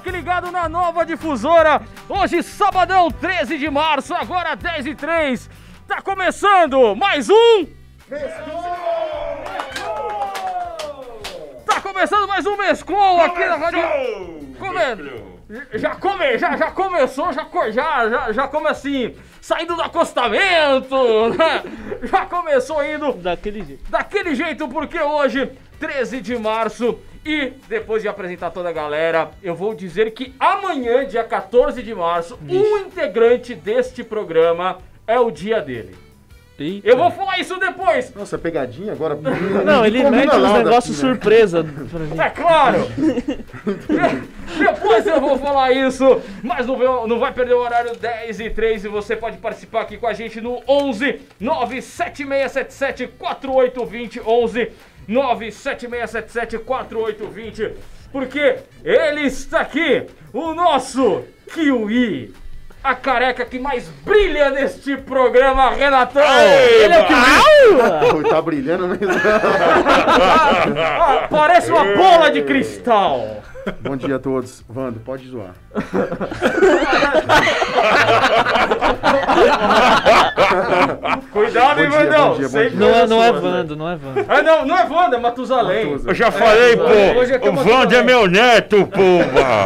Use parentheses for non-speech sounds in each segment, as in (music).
aqui ligado na nova difusora. Hoje, sabadão, 13 de março, agora 10 e 3. Tá começando mais um. Tá começando mais um Mescol aqui na Rádio. Come... Já, come... já, já começou, já, já, já, já come assim, saindo do acostamento, (laughs) né? Já começou indo Daquele jeito. daquele jeito, porque hoje, 13 de março, e depois de apresentar toda a galera, eu vou dizer que amanhã, dia 14 de março, um integrante deste programa é o dia dele. Eita. Eu vou falar isso depois. Nossa, pegadinha agora. (laughs) Não, ele mete uns negócios né? surpresa (laughs) pra mim. É claro! (laughs) Depois eu vou falar isso, mas não vai, não vai perder o horário 10 e 3 e você pode participar aqui com a gente no 11 97677 4820 11 97677 4820 porque ele está aqui, o nosso Kiwi, a careca que mais brilha neste programa, Renatão! Ele é o que Pô, tá brilhando mesmo. (laughs) Ah, parece uma bola de cristal! Bom dia a todos. Vando, pode zoar. (laughs) Cuidado, hein, dia, Vandão! dia, Sempre. Não é, não é né? Vando, não é Vando. Ah, não, não é Wanda, é Matusalém. Matusa. Eu já falei, pô. hoje é o Wander é meu neto, porra.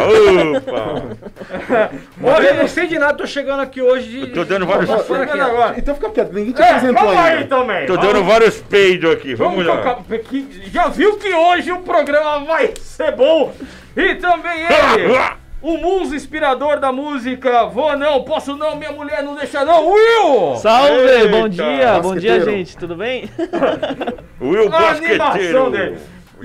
Opa. (laughs) Olha, eu não sei de nada, tô chegando aqui hoje de. Tô dando vários, Tá chegando agora. Então fica quieto, ninguém te É, apresentou calma aí ainda. também. tô dando vários peidos aqui. Vamos Vamos lá. Já viu que hoje o programa vai ser bom? E também ele, o muso inspirador da música. Vou não, posso não, minha mulher não deixa não. Will! Salve, Eita, bom dia, bom dia, gente, tudo bem? (laughs) Will A animação Basqueteiro. dele.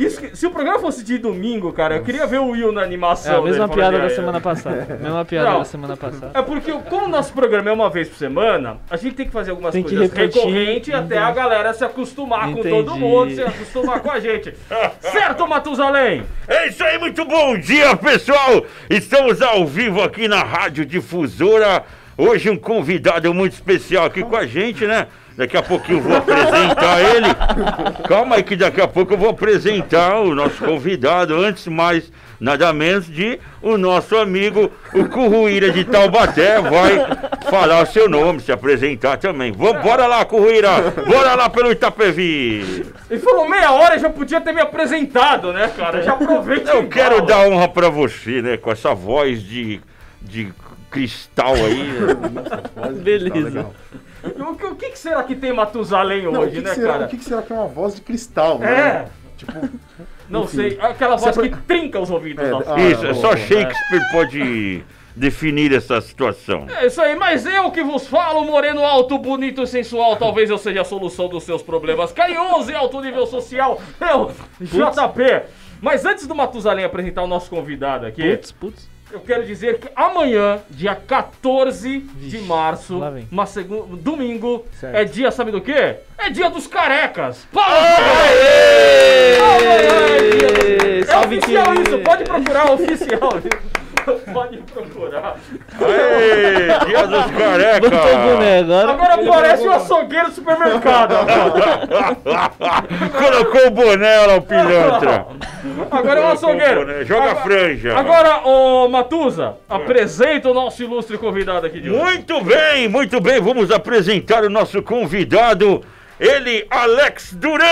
Isso que- se o programa fosse de domingo, cara, eu queria ver o Will na É animação. a mesma dele, piada da "É, semana passada. Mesma piada Não. da semana passada. É porque, como o nosso programa é uma vez por semana, a gente tem que fazer algumas Tem coisas recorrentes até a galera se acostumar com Entendi. todo mundo, se acostumar com a gente. (laughs) certo, Matusalém? É isso aí, muito bom dia, pessoal! Estamos ao vivo aqui na Rádio Difusora. Hoje um convidado muito especial aqui com a gente, né? Daqui a pouquinho eu vou apresentar ele. Calma aí que daqui a pouco eu vou apresentar o nosso convidado. Antes mais, nada menos de o nosso amigo, o Curruíra de Taubaté, vai falar o seu nome, se apresentar também. Vamos, bora lá, Curruíra! Bora lá pelo Itapevi! Ele falou meia hora e já podia ter me apresentado, né, cara? Já aproveita. Eu quero fala. dar honra pra você, né? Com essa voz de, de cristal aí. né? Beleza. O que, o que será que tem Matusalém Não, hoje, que, que né, será, cara? o que, será que é uma voz de cristal, É. né? Tipo, Não enfim. sei. Aquela voz Você que trinca os ouvidos É, da ah, Isso, boa, só. Shakespeare pode definir essa situação. É isso aí, mas eu que vos falo, moreno alto, bonito e sensual, talvez eu seja a solução dos seus problemas. Carinhoso e alto nível social, eu, JP. Mas antes do Matusalém apresentar o nosso convidado aqui, Putz, putz. Eu quero dizer que amanhã, dia 14 de março, uma segun- domingo, Certo. é dia, sabe do quê? É dia dos carecas. Palmas! Ê, É Salve oficial que- isso, pode procurar, oficial. (laughs) pode procurar. Aê, dia dos carecas! Agora. Agora parece um açougueiro do supermercado. (laughs) Colocou o boné lá, o pilantra. (laughs) Agora é um açougueiro. boné, Joga a Agora- franja. Agora, ô Matusa, apresenta o nosso ilustre convidado aqui de hoje. Muito bem, muito bem. Vamos apresentar o nosso convidado. Ele, Alex Duran.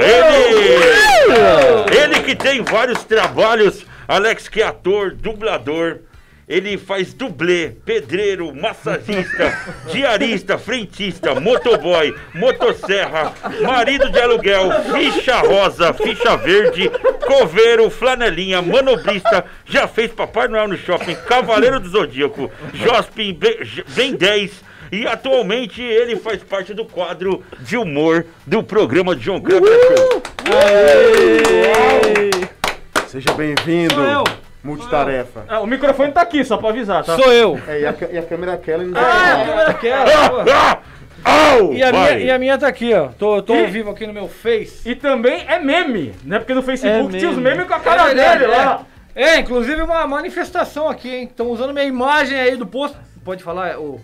Ele, ele que tem vários trabalhos. Alex que é ator, dublador. Ele faz dublê, pedreiro, massagista, (laughs) diarista, frentista, motoboy, motosserra, marido de aluguel, ficha rosa, ficha verde, coveiro, flanelinha, manobrista, já fez Papai Noel no shopping, Cavaleiro do Zodíaco, Jospin, Be- Ben 10 e atualmente ele faz parte do quadro de humor do programa John Crabbe Show. Seja bem-vindo. Sou eu. Multitarefa. Ah, o microfone tá aqui, só pra avisar, tá? Sou eu. É, e a, e a câmera é aquela e não Ah, a tem. câmera aquela. pô. Ah! Au! E a, minha, e a minha tá aqui, ó. Tô, tô E- ao vivo aqui no meu Face. E também é meme, né? Porque no Facebook É tinha os meme. memes com a cara É verdade, dele lá. É, inclusive uma manifestação aqui, hein? Estão usando minha imagem aí do posto. Pode falar o,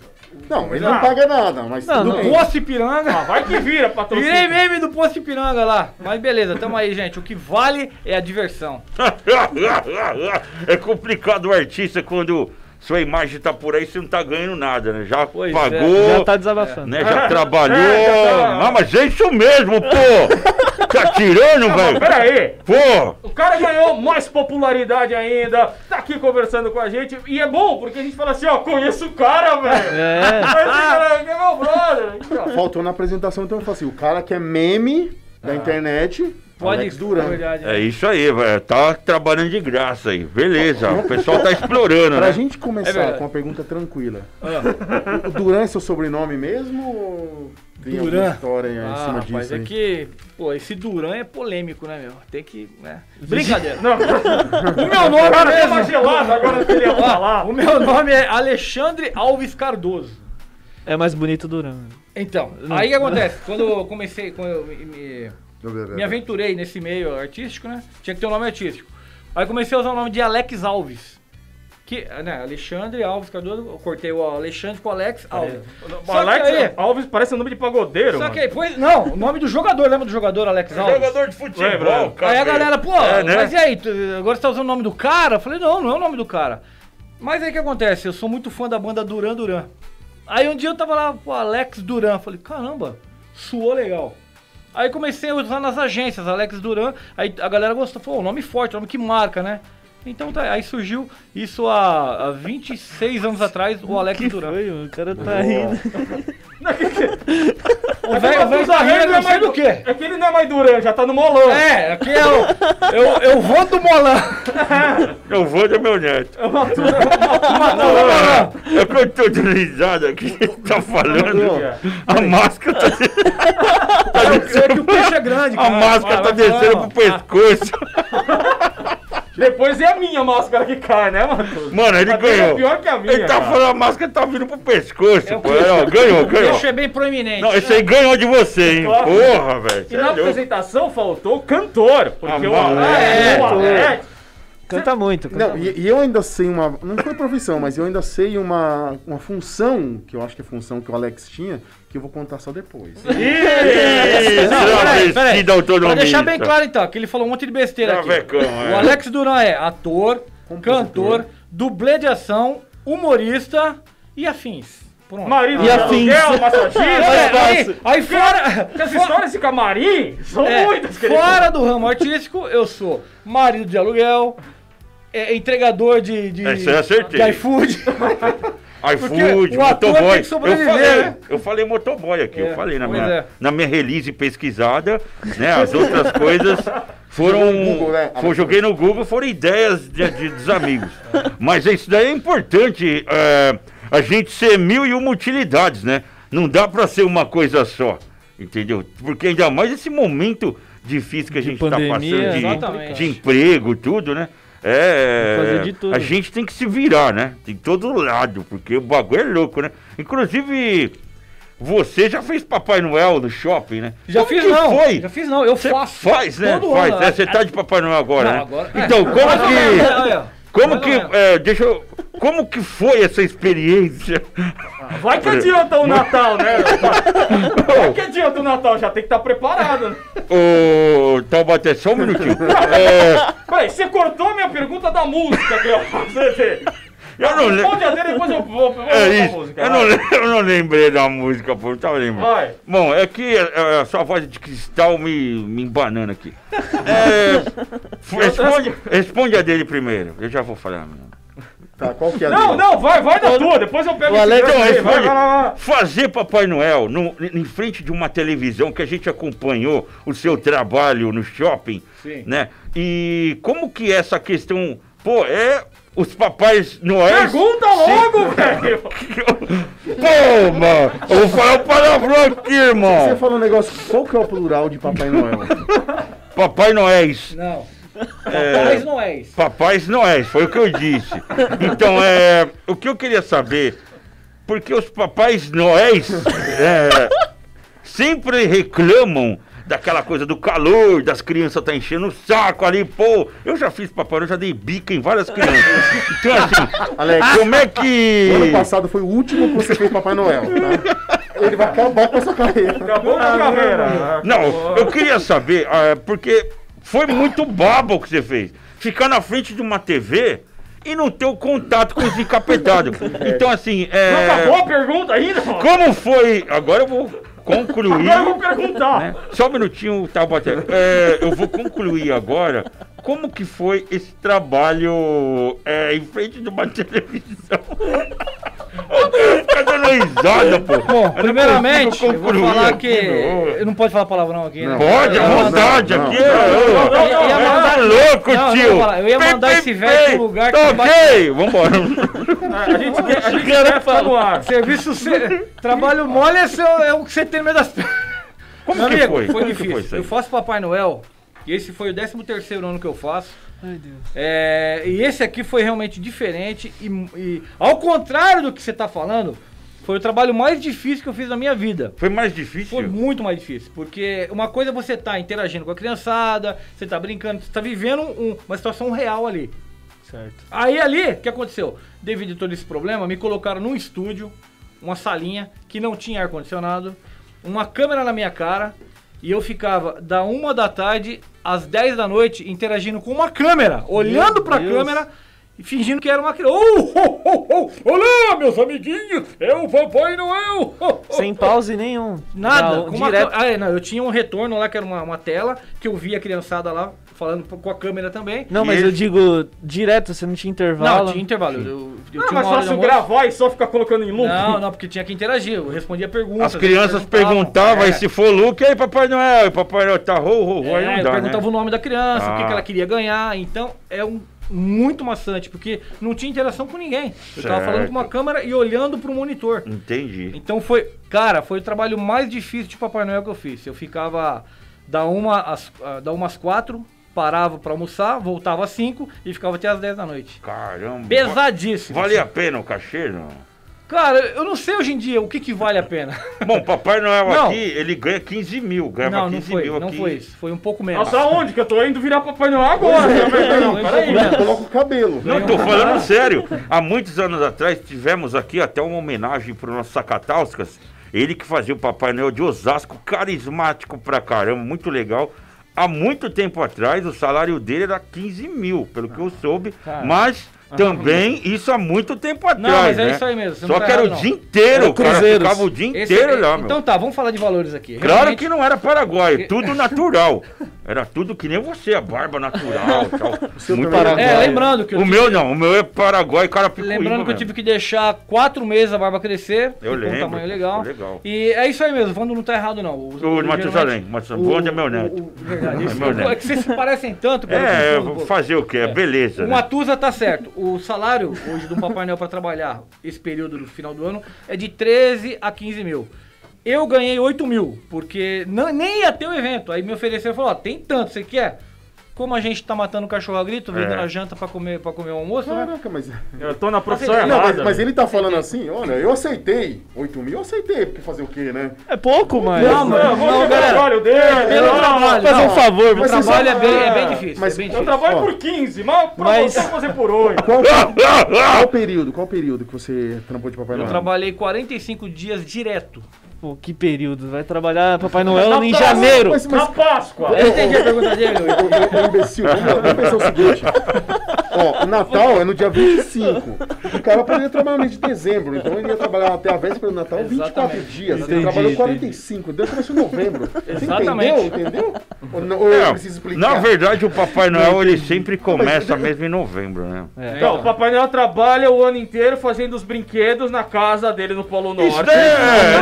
Não, ele não paga nada, mas Não, tudo não. bem. Poço Ipiranga. Ah, vai que vira, Virei patrocínio. meme do Poço Ipiranga lá. Mas beleza, tamo aí, gente. O que vale é a diversão. (laughs) é complicado o artista quando sua imagem tá por aí, você não tá ganhando nada, né? Já Pois é, pagou, Já tá desabafando. né? Já (laughs) trabalhou. É, já tá- Ah, mas é isso mesmo, pô! Tá tirando, Não, velho? pera aí. Pô! O cara ganhou mais popularidade ainda, tá aqui conversando com a gente. E é bom, porque a gente fala assim, ó, conheço o cara, velho. É. Esse cara é meu brother. Ó. Faltou na apresentação, então eu falo assim, o cara que é meme da internet, Pode Alex Duran. É isso aí, velho. Tá trabalhando de graça aí. Beleza. O pessoal tá (laughs) explorando, Pra né? gente É começar verdade. com uma pergunta tranquila. O o Duran é seu sobrenome mesmo ou tem alguma Duran. história em Ah, cima rapaz, disso é aí? que, pô, esse Duran é polêmico, né, meu? Tem que, né? Brincadeira. Não, (laughs) O meu nome mesmo, gelada agora que ele ia Ó, falar. o meu nome é Alexandre Alves Cardoso. É mais bonito Duran. Então, aí o que acontece? Quando eu comecei, quando eu me, É. me aventurei nesse meio artístico, né? Tinha que ter um nome artístico. Aí comecei a usar o nome de Alex Alves. Que, né, Alexandre Alves Cardoso, eu cortei o Alexandre com o Alex Alves. O Só Alex que aí- Alves parece um nome de pagodeiro, Só mano. que aí, pois, não, o nome do jogador, lembra do jogador Alex Alves? Jogador de futebol, Lembra? cara. Aí a galera, pô, É, né? mas e aí, tu- agora você tá usando o nome do cara? Eu falei, não, não é o nome do cara. Mas aí o que acontece? Eu sou muito fã da banda Duran Duran. Aí um dia eu tava lá, pô, Alex Duran. Falei, caramba, suou legal. Aí comecei a usar nas agências, Alex Duran. Aí a galera gostou, falou, "Ô, nome forte, nome que marca, né? Então tá, aí surgiu isso há, há 26 anos atrás, o Alex Que Duran. foi? O cara tá rindo. (laughs) (laughs) O velho o velho tá rindo, não sei do quê. É que ele não é mais Duran, já tá no molão. É, aqui é o. Eu, eu vou do Molan. (laughs) Eu vou do meu neto. É uma turma Não, não, não. É que eu tô de risada que ele tá falando. A máscara tá, É que o peixe é grande, a cara. máscara Vai, tá vai descendo pro pescoço. Depois é a minha máscara que cai, né, Matheus? Mano, ele A dele ganhou. É pior que a minha. Ele tá cara. falando, a máscara tá vindo pro pescoço. É o pô. Ó, (laughs) ganhou, O ganhou. peixe é bem proeminente. Não, esse aí ganhou de você, hein? Claro. Porra, velho. E é na louco. apresentação faltou o cantor. Porque Ah, o mano, Alex, é, o Alex. Canta muito. Canta Não, muito. e, e eu ainda sei uma. Não foi profissão, mas eu ainda sei uma, uma função, que eu acho que é a função que o Alex tinha, que eu vou contar só depois. (laughs) Não, peraí. Pra deixar bem claro então, que ele falou um monte de besteira aqui. Travecão, é. O Alex Duran é ator, cantor, dublê de ação, humorista e afins. Pronto. Marido E de afins. aluguel, (laughs) massagista. É, aí, aí fora, Porque as histórias de camarim são é, muitas, querido. fora do ramo artístico, eu sou marido de aluguel, é, entregador de, de, acertei. de iFood. (laughs) iFood, motoboy. eu falei, né? eu falei motoboy aqui, É, eu falei na minha, é. na minha release pesquisada, né? As outras (laughs) coisas foram. Google, né? Foi, joguei no Google, foram ideias de, de- dos amigos. (laughs) Mas isso daí é importante, é, a gente ser mil e uma utilidades, né? Não dá pra ser uma coisa só, entendeu? Porque ainda mais esse momento difícil que a De gente tá pandemia, passando de, de emprego, tudo, né? É, Tem de tudo. a gente tem que se virar, né? De todo lado, porque o bagulho é louco, né? Inclusive, você já fez Papai Noel no shopping, né? Já Como fiz não, Foi? já fiz não, eu Você faço. faz, né? Todo faz, ano, né? Você tá de Papai Noel agora, Não, né? agora- é. Então, (laughs) como que... Como que... é, deixa eu... Como que foi essa experiência? Vai que adianta o Natal, né? (laughs) Vai que adianta o Natal, já tem que estar preparado. Né? Ô, Taubaté, só um minutinho. (laughs) É, Peraí, você cortou a minha pergunta da música que eu eu não lembro. Responde a dele, depois eu vou, vou É a isso. música. Eu não, (laughs) eu não lembrei da música, pô. Não tava lembrando. Vai. Bom, é que é, a sua voz de cristal me, me embanando aqui. (laughs) É, responde, responde a dele primeiro. Eu já vou falar. meu. Tá, qual que é a Não, dele? não, vai, vai da tua, depois eu pego O Alex- Então, responde. vai, vai, vai. Fazer Papai Noel no- em frente de uma televisão que a gente acompanhou o seu trabalho no shopping, Sim. né? E como que é essa questão, pô, é os papais Noéis... Pergunta logo, (laughs) velho. Pô, mano, eu vou falar o palavrão aqui, Você irmão. falou um negócio, qual que é o plural de Papai Noel? (laughs) Papai Noéis. Não. Papais não é isso. Papais Noéis, foi o que eu disse. Então, é, o que eu queria saber, porque os papais Noéis é, sempre reclamam daquela coisa do calor, das crianças tá enchendo o saco ali, pô. Eu já fiz Papai Noel, já dei bica em várias crianças. Então, assim, (laughs) Alex, como é o ano que. passado foi o último que você fez Papai Noel, tá? Ele vai acabar com a sua carreira. Acabou a carreira. Não, eu queria saber, ah, porque foi muito babo o que você fez. Ficar na frente de uma TV e não ter o contato com os encapetados. (laughs) Então, assim, é. Não acabou a pergunta ainda? Como foi. Agora eu vou concluir. Agora eu vou perguntar. né? Só um minutinho, tá. É, eu vou concluir agora. Como que foi esse trabalho é, em frente de uma televisão? Dando risada, pô. Bom, primeiramente, eu vou falar aqui, que. meu. Eu não pode falar palavrão aqui, né? Pode, à vontade, aqui Tá mandar- louco, tio. eu ia falar, mandar esse velho pro lugar Tá que bate- ok, vambora. (laughs) A gente quer, a gente quer ficar no ar. Serviço. se- Trabalho mole é, é o que você tem no meio das pernas. Como Meu que amigo, foi? Foi Como difícil. foi eu faço Papai Noel, e esse foi o 13 terceiro ano que eu faço. Ai, Deus. É, e esse aqui foi realmente diferente. E, e ao contrário do que você tá falando, foi o trabalho mais difícil que eu fiz na minha vida. Foi mais difícil? Foi muito mais difícil, porque uma coisa é você tá interagindo com a criançada, você tá brincando, você tá vivendo um- uma situação real ali. Certo. Aí ali, o que aconteceu? Devido a todo esse problema, me colocaram num estúdio, uma salinha que não tinha ar-condicionado, uma câmera na minha cara, e eu ficava da uma da tarde às 10 da noite interagindo com uma câmera, olhando pra Deus. câmera fingindo que era uma criança. Oh, oh, oh, oh, olá, meus amiguinhos, é o Papai Noel! Oh, oh, Sem pause nenhum. Nada, Não, com uma direto. ca- ah, é, não, eu tinha um retorno lá que era uma, uma tela que eu via a criançada lá falando com a câmera também. Não, E mas ele- eu digo direto, você não tinha intervalo. Não, tinha intervalo. Eu, eu, eu Não, tinha mas uma fácil almoço. gravar e só ficar colocando em loop. Não, não, porque tinha que interagir. Eu respondia perguntas. As crianças perguntavam, é. aí se for Luke, aí Papai Noel, e Papai Noel tá ro, ro, ro, aí É, não eu dá, perguntava né? o nome da criança, o que, Ah. que ela queria ganhar. Então é um muito maçante, porque não tinha interação com ninguém. Eu tava Certo. falando com uma câmera e olhando pro monitor. Entendi. Então foi, cara, foi o trabalho mais difícil de Papai Noel que eu fiz. Eu ficava da uma às, ah, da uma às quatro, parava pra almoçar, voltava às cinco e ficava até às 10 da noite. Caramba. Pesadíssimo. Valia a pena o cachê, não? Cara, eu não sei hoje em dia o que, que vale a pena. (laughs) Bom, Papai Noel Não. aqui, ele ganha 15 mil. Ganhava não, não 15 foi, mil não aqui. foi isso. Foi um pouco menos. Nossa, aonde? Que eu tô indo virar Papai Noel agora. É, né? Não, um peraí. Coloca o cabelo. Não, tô falando sério. Há muitos anos atrás tivemos aqui até uma homenagem pro nosso Sacatauskas. Ele que fazia o Papai Noel de Osasco, carismático pra caramba, muito legal. Há muito tempo atrás, o salário dele era 15 mil, pelo que eu soube. Cara. Mas também isso há muito tempo atrás. Não, mas é né? isso aí mesmo, Só tá que era o errado, dia não. inteiro, Era o cara cruzeiros. ficava o dia Esse- inteiro lá, meu. Então tá, vamos falar de valores aqui. Claro Realmente- que não era Paraguai, (laughs) tudo natural. Era tudo que nem você, a barba natural (laughs) tal. seu Muito legal. É, lembrando que eu O tive- meu não, o meu é Paraguai, cara Lembrando que eu tive que deixar quatro meses a barba crescer. Eu lembro, um tamanho legal. legal. E é isso aí mesmo, o Vando não tá errado não. O, O geralmente- Matusalém, o Vando é meu neto. o- o- verdade, É isso- meu neto. é que vocês se parecem tanto. cara, eu É, um pouco. fazer o quê? É beleza. O né? Matusa tá certo. O salário hoje do Papai Noel para trabalhar esse período do final do ano é de 13 a 15 mil. Eu ganhei 8 mil, porque não, nem ia ter o evento. Aí me ofereceram e falou: Ó, tem tanto, você quer? Como a gente tá matando o cachorro a grito, vendendo É. a janta pra comer, pra comer o almoço, né? Caraca, mas. Eu tô na profissão Não, Não, mas, errada. mas ele tá falando assim, olha, eu aceitei. 8 mil eu aceitei, porque fazer o quê, né? É pouco, mas. Não, mas- Não, vamos Não, ver o galera. trabalho dele. Pelo não. trabalho. Fazer um não. favor, O trabalho é só- bem, é bem difícil. mas é bem Eu difícil. trabalho Ó. por 15, mas pra Mas- você eu vou fazer por (laughs) 8. Qual, (laughs) qual período? Qual período que você trampou de Papai Eu Noel? trabalhei 45 dias direto. Pô, que período. Vai trabalhar Papai Noel Na em janeiro. Mas, Na Páscoa. Eu entendi a pergunta dele. eu. Ô, ô, imbecil, vamos, vamos pensar o seguinte. Ó, o Natal é no dia 25. O cara poderia trabalhar no mês de dezembro, então ele ia trabalhar até a véspera do Natal 24 Exatamente. dias. Entendi, ele trabalhou entendi. 45, deu começou em novembro. Você Exatamente. entendeu? Entendeu? Ou, não- ou eu preciso explicar? na verdade, o Papai Noel ele sempre Mas- começa mesmo em novembro, né? É. Então, o Papai Noel trabalha o ano inteiro fazendo os brinquedos na casa dele no Polo Norte. é, isso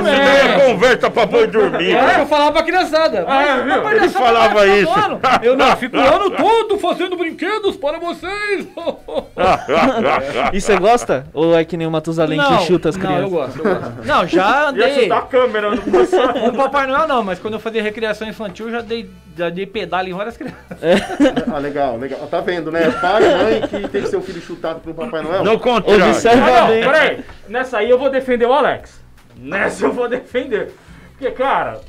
daí é conversa pra boi dormir. É, eu falava pra criançada. Ah, viu? Ele só falava vai isso. ano. (laughs) Eu não, fico o ano todo fazendo brinquedos para vocês. (laughs) E você gosta? Ou é que nem o Matusalém que chuta as não, crianças? eu gosto, eu gosto. Não, já (laughs) Ia andei. chutar a câmera no (laughs) o Papai Noel não, mas quando eu fazia recreação infantil, eu já dei, já dei pedala em várias crianças. Ah, legal, legal. Tá vendo, né? Pai e mãe que tem seu filho chutado pelo Papai Noel. No contrário. Observa Ah, não, bem. peraí. Nessa aí eu vou defender o Alex. Nessa eu vou defender. Porque, cara,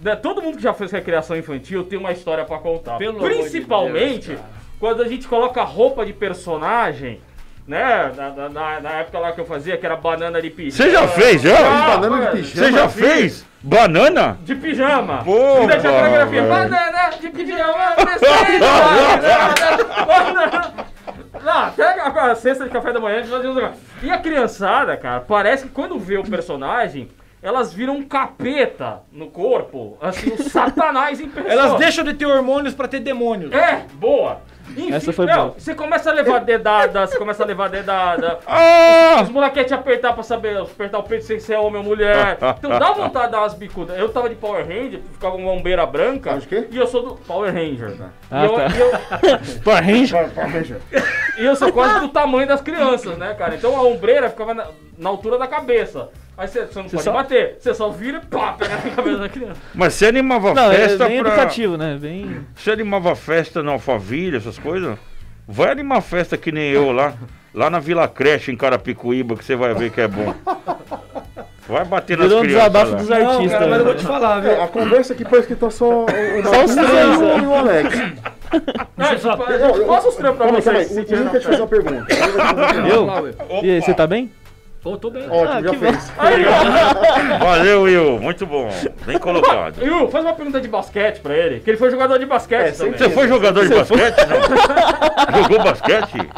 né, todo mundo que já fez recreação infantil tem uma história pra contar. Pelo amor de Principalmente Deus. Quando a gente coloca roupa de personagem, né? Na, na- na- época lá que eu fazia, que era banana de pijama. Você já fez, já? Ah, Banana de pijama? Você já fez? Banana? De pijama. Pô, e deixa a coreografia. Banana de pijama, descendo, (laughs) banana. Não, até a, a cesta de café da manhã. E a criançada, cara, parece que quando vê o personagem, elas viram um capeta no corpo. Assim, o satanás em (laughs) pessoa. Elas deixam de ter hormônios pra ter demônios. É, boa. Enfim, Essa foi não, boa. Você começa a levar dedada, você começa a levar dedada. Ah! Os moleques te apertar pra saber, apertar o peito se você é homem ou mulher. Então dá vontade de dar umas bicudas. Eu tava de Power Ranger, ficava com uma bombeira branca. Tava de quê? E eu sou do Power Ranger. Ah, e, eu, tá. e, eu, (laughs) Power Ranger? Vai, veja. e eu sou quase do tamanho das crianças, né, cara? Então a ombreira ficava na, na altura da cabeça. Aí você, você não pode só- bater, você só vira e pá, pega na cabeça da criança. Mas você animava Não, é festa bem pra... educativo, né? Bem. Você animava festa na Alphaville, essas coisas? Vai animar festa que nem eu lá. Lá na Vila Creche, em Carapicuíba, que você vai ver que é bom. Vai bater nas Virou um crianças desabafo lá. dos Não, artistas. cara, mas eu vou né? te falar, viu? É, a conversa aqui parece que tá só Só os três, e o- né? e o Alex. Não, só- calma aí. vocês. O fazer uma pergunta. Eu? Lá, Will. E aí, você tá bem? Tô, tô bem. Ótimo, Ah, já que fez. (laughs) Valeu, Will. Muito bom. Bem colocado. Will, faz uma pergunta de basquete pra ele, que ele foi jogador de basquete É, também. Você foi jogador de basquete? Não? (laughs) Jogou basquete?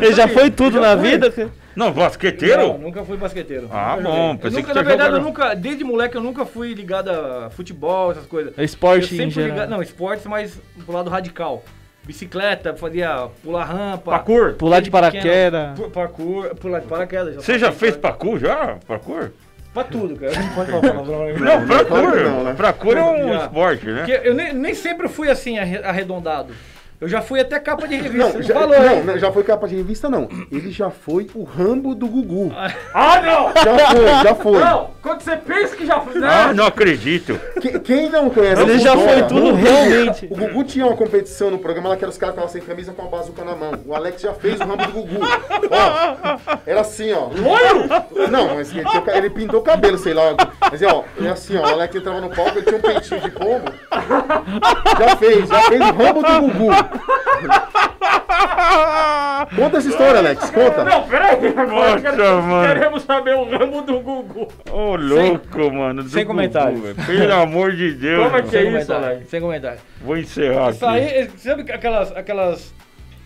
Ele já foi tudo na vida? cara? Não, Não, basqueteiro? nunca fui basqueteiro. Ah, Nunca bom, pensei nunca, que na verdade, eu nunca, desde moleque, eu nunca fui ligado a futebol, essas coisas. É esporte eu sempre em fui geral. ligado, não, esportes, mas pro lado radical. Bicicleta, fazia pular rampa. Parkour. Pular de paraquedas. Parkour, pular de paraquedas. Você já fez pra- parkour já? Parkour? Pra tudo, cara. Não pode falar palavrão? Não, parkour. né? Parkour é um Já. esporte, né? Porque eu nem, nem sempre fui assim, arre- arredondado. Eu já fui até capa de revista. Não, já, falou, não, hein? não, já foi capa de revista, não. Ele já foi o Rambo do Gugu. Ah, não! Já foi, já foi. Não, quando você pensa que já foi. Ah, Né? não acredito. Que- quem não conhece Ele já foi tudo realmente. O Gugu tinha uma competição no programa lá que era os caras que estavam sem camisa com a bazuca na mão. O Alex já fez o rambo do Gugu. Ó, era assim, ó. Loiro? Não, mas ele, tinha ele pintou o cabelo, sei lá. Mas ó, é assim, ó. O Alex entrava no palco, ele tinha um peitinho de pombo. Já fez, já fez o rambo do Gugu. Conta essa história, Alex, conta. Não, peraí. Agora Nossa, quero- mano. queremos saber o ramo do Gugu. Ô, louco, mano. do sem Gugu, comentários. velho. Pelo amor de Deus. Como é mano. que é Sem isso, Alex? Sem comentário. Vou encerrar Isso aqui. aí, sabe que aquelas, aquelas,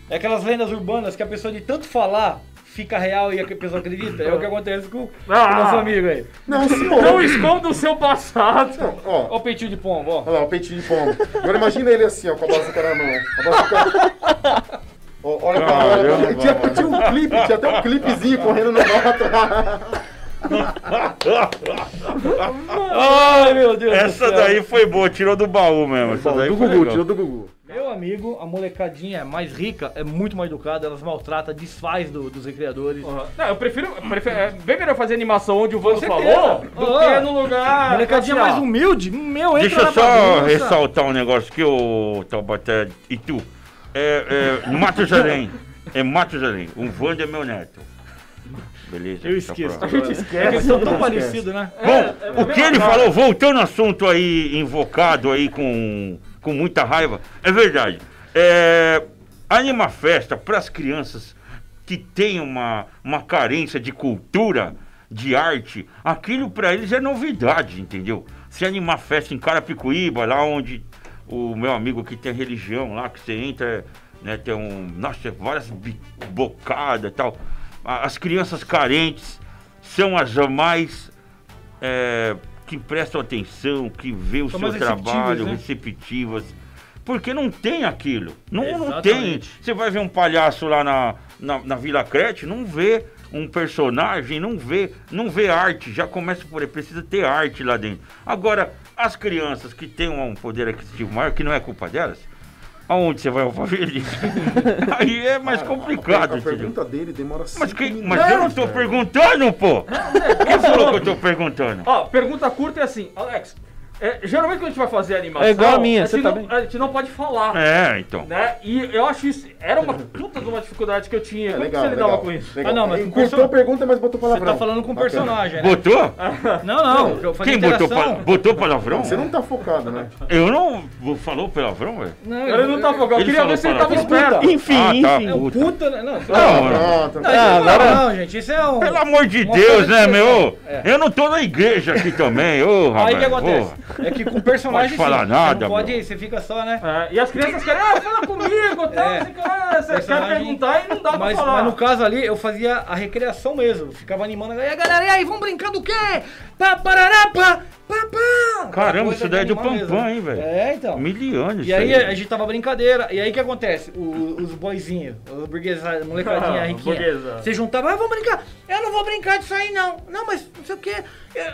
aquelas lendas urbanas que a pessoa de tanto falar fica real e a pessoa acredita? É o que acontece com, com o Ah. nosso amigo aí. Não, senhor. Não esconda o seu passado. Não, ó, Ó o peitinho de pombo, ó. Olha lá, o peitinho de pombo. Agora imagina ele assim, ó, com a bazuca na mão. A bazuca... Ó, olha pra olha, tinha, tinha um clipe, tinha até um clipezinho correndo no mato. Ai, meu Deus Essa do céu. daí foi boa, tirou do baú mesmo. Essa daí do foi Gugu, legal. tirou do Gugu. Meu amigo, a molecadinha mais rica é muito mal educada, elas maltratam, desfaz do- dos recreadores. Não, eu prefiro. prefiro é bem melhor fazer animação onde o Vando falou do Ah. que no lugar. molecadinha assim, mais humilde, meu, entra Deixa eu só bagunça. ressaltar um negócio que o Taubaté e tu. É, é Matusalém. (laughs) É Matusalém. O Wander é meu neto. Beleza? Eu esqueço. pra- A gente É que esquece. eles são tão parecidos, né? Bom, o que ele falou, voltando ao assunto aí, invocado aí com, com muita raiva, é verdade. É, anima festa para as crianças que têm uma, uma carência de cultura, de arte, aquilo para eles é novidade, entendeu? Se animar festa em Carapicuíba, lá onde o meu amigo aqui tem religião, lá que você entra, né, tem um, nossa, várias bi- bocadas e tal. As crianças carentes são as mais é, que prestam atenção, que vê o São seu trabalho, receptivas, né? receptivas. Porque não tem aquilo. Não, não tem. Você vai ver um palhaço lá na, na, na Vila Crete, não vê um personagem, não vê, não vê arte. Já começa por aí, precisa ter arte lá dentro. Agora, as crianças que têm um poder aquisitivo maior, que não é culpa delas, aonde você vai alfaville? (laughs) aí é mais complicado, A entendeu? pergunta dele demora cinco Mas, quem, minutos. mas eu não tô perguntando, pô! Quem falou que eu tô perguntando? Ó, pergunta curta é assim, Alex. É, geralmente quando a gente vai fazer animação, É igual a minha, a, você gente tá não, bem? a gente não pode falar. É, então. Né? E eu acho isso. Era uma puta de uma dificuldade que eu tinha. É Como legal, que você lidava legal. com isso? legal. Ah, não, mas Ele a pergunta, mas botou Você palavrão. tá falando com um Bacana. personagem, né? Botou? Não, não. Quem botou, botou palavrão? Você não tá focado, né? Eu não. Falou palavrão, velho? Não, Ele não tá focado. Eu queria ver se ele tava esperto. Enfim, Ah, tá. enfim. É um Puta. puta, né? Não, Não. Não, Ah, isso não, agora- não, gente, isso é um. Pelo amor de Deus, né, meu? É. Eu não tô na igreja aqui também, ô, rapaz. Aí o que acontece? É que com personagem. Pode falar sim, nada, Você não pode, meu. você fica só, né? É, e as crianças querem, ah, fala comigo, tal, É. não sei o que lá. Você quer perguntar e não dá pra Mas, falar. mas no caso ali, eu fazia a recreação mesmo. Ficava animando. E aí, galera, e aí, vamos brincar do quê? Pá, parará, pá, pá. Caramba, isso daí é do mesmo. Pampam, hein, velho? É, então. Milianos. E isso aí a gente tava brincadeira. E aí o que acontece? O- os boizinhos, os burguesa, molecadinha riquinha. Burguesa. Você juntava, ah, vamos brincar. Eu não vou brincar disso aí, não. Não, mas não sei o quê.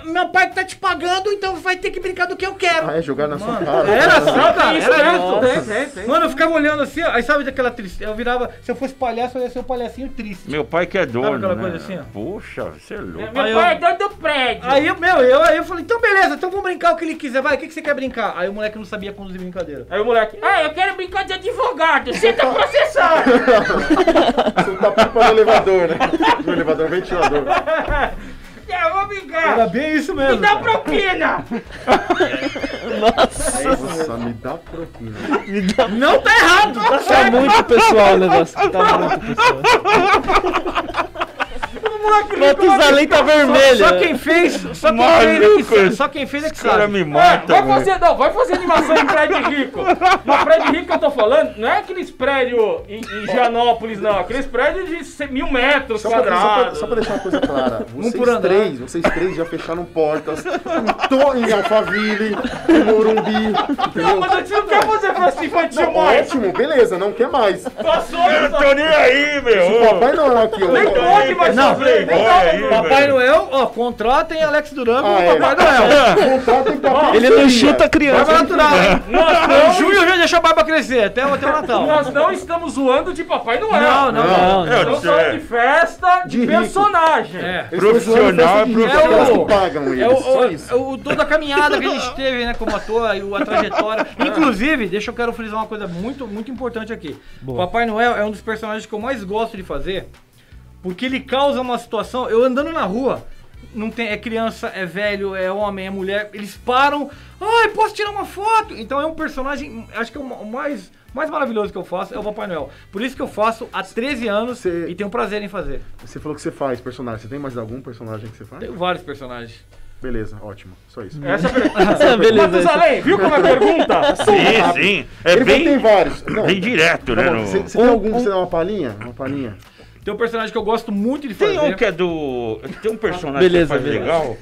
Meu pai que tá te pagando, então vai ter que brincar do que eu quero. Ah, é jogar na sua cara. era assim, cara. isso Era isso. Tem, tem, tem. Mano, eu ficava olhando assim, ó, aí sabe daquela tristeza? Eu virava, se eu fosse palhaço, eu ia ser o palhacinho triste. Meu pai que é dono, aquela né? coisa assim, ó? Poxa, você é louco. Meu Aí pai eu- é dono do prédio. Aí, eu- meu, eu, aí eu falei, então beleza, então vamos brincar o que ele quiser, vai, o que, que você quer brincar? Aí o moleque não sabia conduzir brincadeira. Aí o moleque, ah, eu quero brincar de advogado, você tá processado. (laughs) Você tá pipa no elevador, né? No elevador, ventilador. é, (laughs) eu vou brincar. Era bem isso mesmo. Me dá cara. propina. Nossa, me dá propina. Não tá errado, tá Tá certo. muito pessoal o negócio. Tá muito pessoal. (laughs) Matusalém tá vermelho. Só quem fez, só quem Maluco, fez, é que sabe, só quem fez é que Esse cara sabe. me Ah, mata, vai velho. fazer, não, vai fazer animação em prédio rico. Mas prédio rico que eu tô falando, não é aqueles prédios em, em Gianópolis, não. Aqueles prédios de mil metros Só pra, só, pra, quadrados. só pra deixar uma coisa clara, vocês por andar. três, vocês três já fecharam portas em, to, em Alphaville, em Morumbi, Não, mas a gente não quer fazer festa infantil Não, mais. ótimo, beleza, não quer mais. Passou, Eu passou. tô nem aí, meu. Papai Noel aqui, ó. Nem pode mais Não, fazer. Playboy aí, Papai velho. Noel, ó, contratem Alex Duran Ah, e é. Papai Noel. (laughs) Contratem pra Ele não chuta a criança. Barba natural, hein? (laughs) Não, já deixa a barba crescer, até, até o Natal. nós não estamos zoando de Papai Noel. Não, não, Não, Estamos falando de festa de, personagem. É. Profissional é profissional. que pagam eles, É o, isso. é o- toda a caminhada que a gente teve, né, como ator, e a trajetória. (laughs) Inclusive, deixa eu quero frisar uma coisa muito, muito importante aqui. Papai Noel é um dos personagens que eu mais gosto de fazer, porque ele causa uma situação. Eu andando na rua, não tem, é criança, é velho, é homem, é mulher, eles param. Ai, posso tirar uma foto? Então é um personagem, acho que é o ma- o mais, mais maravilhoso que eu faço é o Papai Noel. Por isso que eu faço há 13 anos Você- e tenho prazer em fazer. Você falou que você faz personagem. Você tem mais algum personagem que você faz? Tenho vários personagens. Beleza, ótimo. Só isso. Essa é a (laughs) pergunta. Beleza. Matusalém, viu como é a pergunta? (laughs) Sim, sim. É Ele vai- tem bem, vários. Não, bem direto, tá né? no- Você, você tem algum que você dá uma palhinha? Uma palhinha? Tem um personagem que eu gosto muito de fazer. Tem um que é do. Tem um (laughs) personagem Beleza, que faz beleza. legal.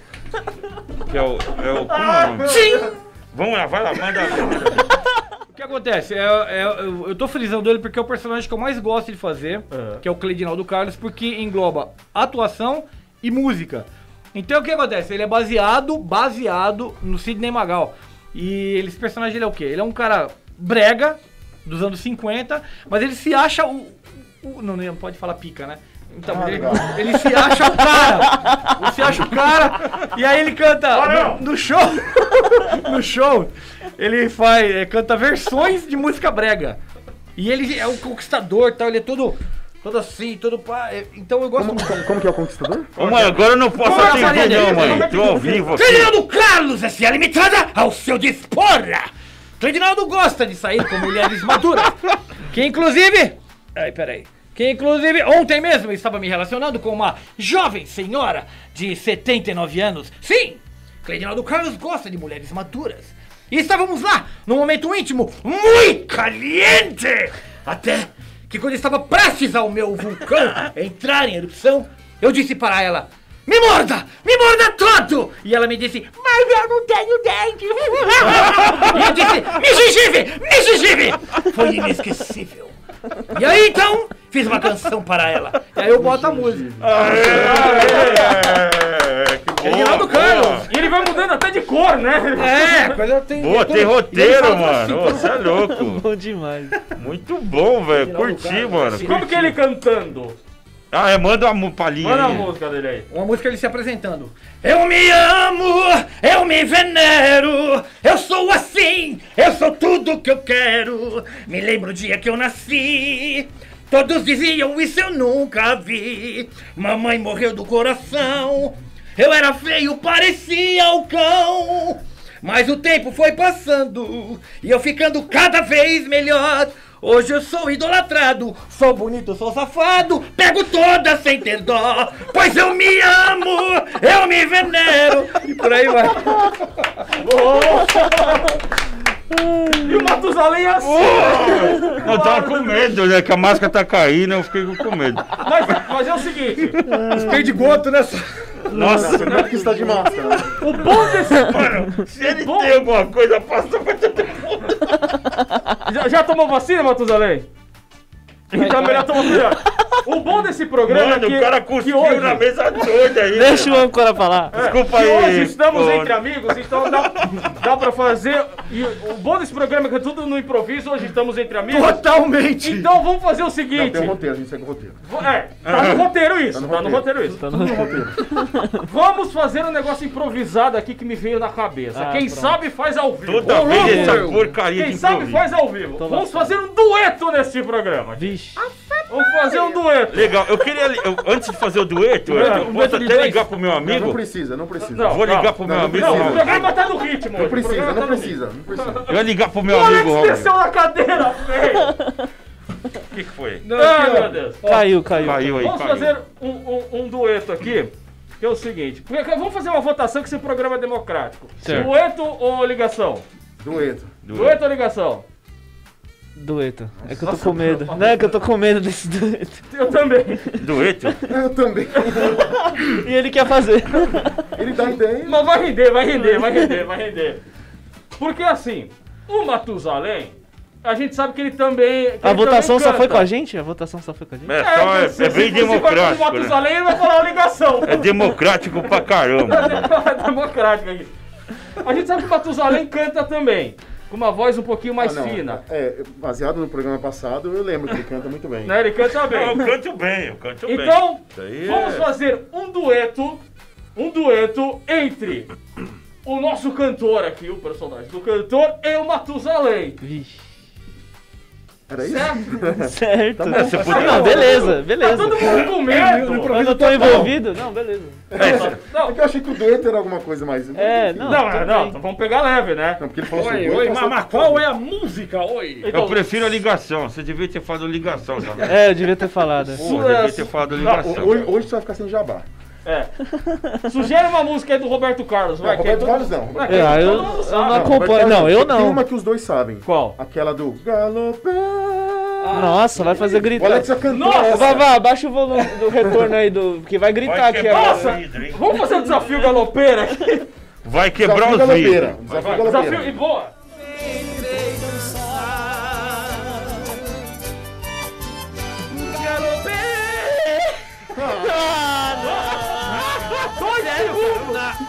Que é o. É o como é o nome? Vamos lá, vai lá, manda. O que acontece? É, é- eu, tô frisando ele porque é o personagem que eu mais gosto de fazer, que é o Cleidinaldo Carlos, porque engloba atuação e música. Então o que acontece? Ele é baseado, baseado no Sidney Magal. E ele- esse personagem ele é o quê? Ele é um cara brega, dos anos 50, mas ele se acha o. o- não, não pode falar pica, né? Então, Ah, ele, ele se acha o cara! Ele se acha o cara! E aí ele canta no, no show! (laughs) no show, ele faz, é, canta versões de música brega. E ele é um conquistador, tal, ele é todo, todo assim, todo pá. é- Então eu gosto Como, muito. como, como que é o conquistador? Ô, mãe, agora eu não posso é atender, não, mãe. Tô ao vivo. Cleidinaldo Carlos, S.A. Limitada, ao seu dispor! Cleidinaldo gosta de sair com mulheres maduras. Que inclusive. Ai, peraí. Que inclusive ontem mesmo estava me relacionando com uma jovem senhora de 79 anos. Sim! Cleidinaldo Carlos gosta de mulheres maduras. E estávamos lá, num momento íntimo muito caliente! Até que quando estava prestes ao meu vulcão (laughs) entrar em erupção, eu disse para ela: Me morda! Me morda todo! E ela me disse: Mas eu não tenho dente! (laughs) e eu disse: Me gengive! Me gengive! Foi inesquecível. E aí então, fiz uma canção para ela. E aí eu boto a música. É, que Cleidinaldo boa, Carlos. boa. E ele vai mudando até de cor, né? É, (laughs) coisa tem. Boa, tem roteiro, mano. assim, Você é louco. (laughs) Bom demais. Muito bom, velho. Curti, Carlos, mano. Como que ele cantando? Ah, é, manda uma palhinha Manda a aí. música dele aí. Uma música ele se apresentando. Eu me amo, eu me venero, eu sou assim, eu sou tudo que eu quero. Me lembro o dia que eu nasci. Todos diziam isso eu nunca vi. Mamãe morreu do coração. Eu era feio, parecia o cão. Mas o tempo foi passando e eu ficando cada vez melhor. Hoje eu sou idolatrado, sou bonito, sou safado, pego todas sem ter dó, pois eu me amo, eu me venero, e por aí vai. (laughs) É assim. Eu tava com medo, né? Que a máscara tá caindo, eu fiquei com medo. Mas, mas é o seguinte, Espelho de goto, né? Nossa, não é porque está de máscara. o bom desse... (laughs) mano, se ele tem alguma coisa, passa pra todo mundo. Já, já tomou vacina, Matusalém? Então melhor tomar cuidado. O bom desse programa Mano, é que, o cara cuspiu hoje, na mesa toda aí. Deixa o âncora falar. Desculpa que aí. hoje estamos pô. entre amigos, então dá, dá pra fazer. E o bom desse programa é que é tudo no improviso, hoje estamos entre amigos. Totalmente. Então vamos fazer o Não, seguinte. tem um roteiro, a gente segue o roteiro. É, tá no roteiro isso. Tá Tá no no roteiro. isso. Tá no- roteiro. Vamos fazer um negócio improvisado aqui que me veio na cabeça. Ah, Quem pronto. sabe faz ao vivo. Toda Ô, vez louco, essa porcaria Quem de sabe improviso. faz ao vivo. Tô Vamos fazer um dueto nesse programa. Vixe. Vamos fazer um dueto. Legal, eu queria, eu- antes de fazer o dueto, eu É, posso um dueto até dois. ligar pro meu Não, amigo? não precisa, não precisa. Não. Vou ligar pro meu não amigo precisa. O programa tá no ritmo. Não precisa, não tá precisa, não precisa. Eu ia ligar pro meu. O amigo Alex desceu na cadeira, velho. O que, que foi? Ai, meu Deus. Caiu, caiu. Caiu aí, Vamos caiu. fazer um, um- um dueto aqui, que é o seguinte. Vamos fazer uma votação que esse programa é democrático. Certo. Dueto ou ligação? Dueto. Dueto ou ligação? Dueto. É que eu tô com medo. Não, é que eu tô com medo desse dueto. Eu também. Dueto? Eu também. E ele quer fazer. Ele dá ideia. Mas vai render, vai render, vai render, vai render. Porque assim, o Matusalém, a gente sabe que ele também. que A ele votação também só foi com a gente? A votação só foi com a gente? É, só, é, se- é bem se- se for com o democrático, né? Matusalém, ele vai falar ligação. É democrático pra caramba. (laughs) É democrático aqui. A gente sabe que o Matusalém canta também. Com uma voz um pouquinho mais Ah, não. fina. É, baseado no programa passado, eu lembro que ele canta muito bem. (laughs) Né? Ele canta bem. Eu canto bem, eu canto bem. Então, Isso aí vamos é- fazer um dueto, um dueto entre o nosso cantor aqui, o personagem do cantor, e o Matusalém. Vixe. Era isso? Certo? (laughs) Certo. bom. Você Ah, podia- não, beleza, Tá beleza. todo mundo com medo. Quando eu tô envolvido, não, beleza. Não, É que eu achei que o dueto era alguma coisa mais. É, Enfim. não. não, não, bem. então vamos pegar leve, né? Não, porque ele falou Oi, assim. oi, mas, mas qual é a música? Oi. Então, Eu prefiro a ligação, você devia ter falado ligação, já. É, eu devia ter falado. Pô, devia ter falado ligação. Hoje, hoje você vai ficar sem jabá. É. Sugere uma música aí do Roberto Carlos, vai. Não, que Roberto todo- Carlos não. É, que Ah, eu, todo mundo eu não acompanho. Não, eu Tem não. uma que os dois sabem. Qual? Aquela do Galopé. Nossa, vai fazer O gritar. Alex já cantou Nossa, essa. Vavá, abaixa o volume do retorno aí, do, que vai gritar Vai aqui agora. Nossa! o vidro? Vamos fazer um desafio galopeira aqui. Vai quebrar Desafio os galopeira. vidros. Desafio desafio e galopeira. boa.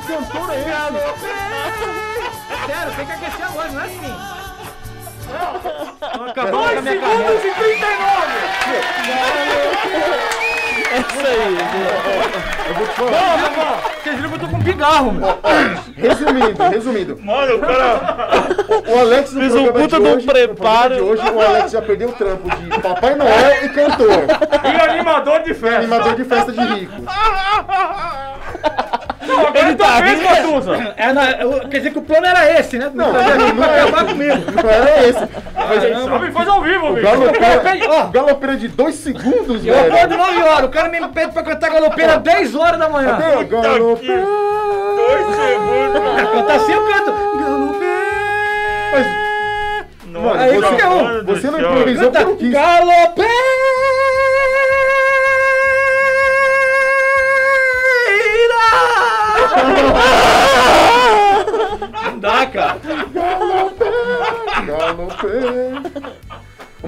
Cantor é esse? Sério, tem que aquecer a voz, não é assim. Dois segundos e 39! É isso aí. Eu vou te falar. Vocês viram que eu tô com pigarro, mano. Resumindo, resumindo. Mano, o cara. O Alex no Fiz um puta de hoje, programa preparo. de hoje, o Alex já perdeu o trampo de Papai Noel e cantor. E animador de festa. Animador de festa de rico. Não, agora Ele tá fez, rindo. Matusa. É, na- eu- quer dizer que o plano era esse, né? Não, não, não é. acabar comigo. Não era esse. Mas Sabe, faz ao vivo, o bicho. galopeira, Ó. o galopeira de dois segundos, Eu velho. acordo 9 horas, o cara me pede pra cantar galopeira 10 horas da manhã. O galopeira. Dois segundos. Cantar assim eu canto. Mas, Nossa, Aí você, é mano você não improvisou porque não quis. Não cara. Galopeira.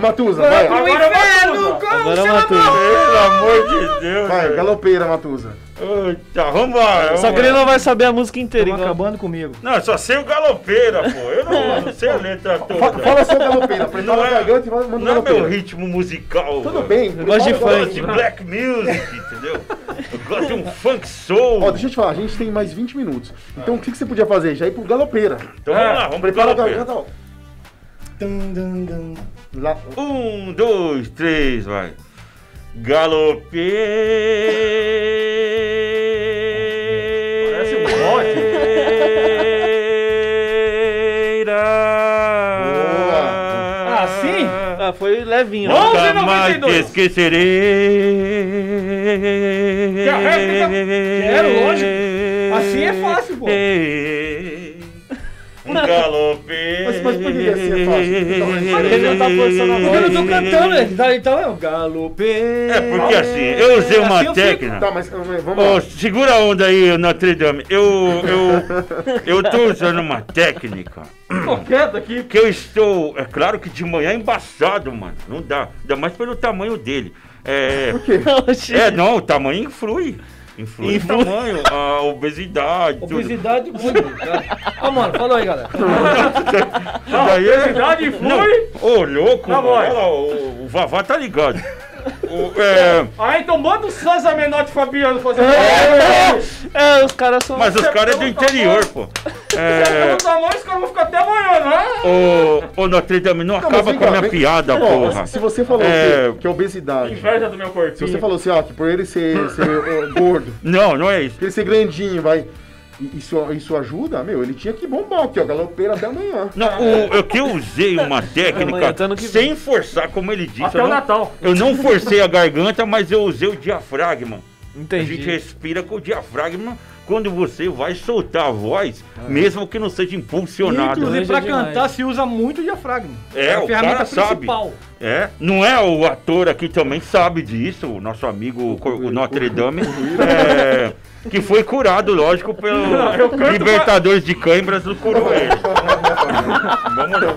Matusa, Vai vai. pro é inferno Matusa. com Agora seu matou. amor. Pelo amor de Deus. Vai, galopeira, Matusa. Eita, vambora. Só que ele não vai saber a música inteira. Estão acabando comigo. Não, eu só sei o galopeira, pô. Eu não, não sei a letra toda. Fala só galopeira, Não é, garganta e manda não é meu ritmo musical. Tudo bem. Eu gosto de funk. de black music, entendeu? Eu gosto de um funk soul. Ó, deixa eu te falar, a gente tem mais 20 minutos. Então o que, que você podia fazer? Já ir pro galopeira. Então vamos lá, vamos pro Prepara a galopeira. Dun, dun, dun. Lá, Um, dois, três, vai. Galopeira. Parece um bode. Ah, sim? Ah, foi levinho. Nunca mais te 92. esquecerei. Quer réplica? Quero, lógico. Assim é fácil, pô. Galopeira. Mas- mas por que assim é fácil? Então, Ele não tá forçando a Porque eu não tô cantando? Tá- então é o galopeiro. É porque assim, eu usei uma Assim técnica. Tá, mas vamos lá. segura a onda aí, Notre Dame. Eu, eu, eu tô usando uma técnica quieto aqui. que eu estou. É claro que de manhã é embaçado, mano. Não dá. Ainda mais pelo tamanho dele. É. Oxi. É, não, o tamanho influi. Influi Influi. o tamanho, a (laughs) obesidade, tudo. Obesidade muito. Ó, mano, falou aí, galera. Isso (laughs) daí obesidade influi? Não, Ô, louco, Tá mano, olha lá, o, o Vavá tá ligado. O, é, Ah, então manda o Sansa Menor de Fabiano fazer. É, os caras são. mas os caras é do interior, pô. É, É. tamanho, os caras vão ficar até amanhã, né? ô, ô, Notre Dame, não Não, acaba com a minha vem- piada, Não, porra. Se você falou É. que, que é obesidade, Inveja do meu se corpinho. você falou assim, ó, que por ele ser, ser (laughs) gordo, Não, não é isso. por ele ser grandinho, vai. Isso, isso ajuda, meu, ele tinha que bombar aqui, ó, galopeira até amanhã. Não, o, eu que usei uma (laughs) Amanhã, técnica que sem forçar, como ele disse. Até eu o não, Natal. Eu não forcei a garganta, mas eu usei o diafragma. A gente Entendi. respira com o diafragma quando você vai soltar a voz, mesmo que não seja impulsionado. Inclusive, demais. cantar se usa muito diafragma. É, a o ferramenta cara sabe. principal. É, não é o ator aqui também sabe disso, o nosso amigo o, o Notre Dame, é, que foi curado, lógico, pelo Libertadores de Câimbras do Coroeiro. Vamos lá.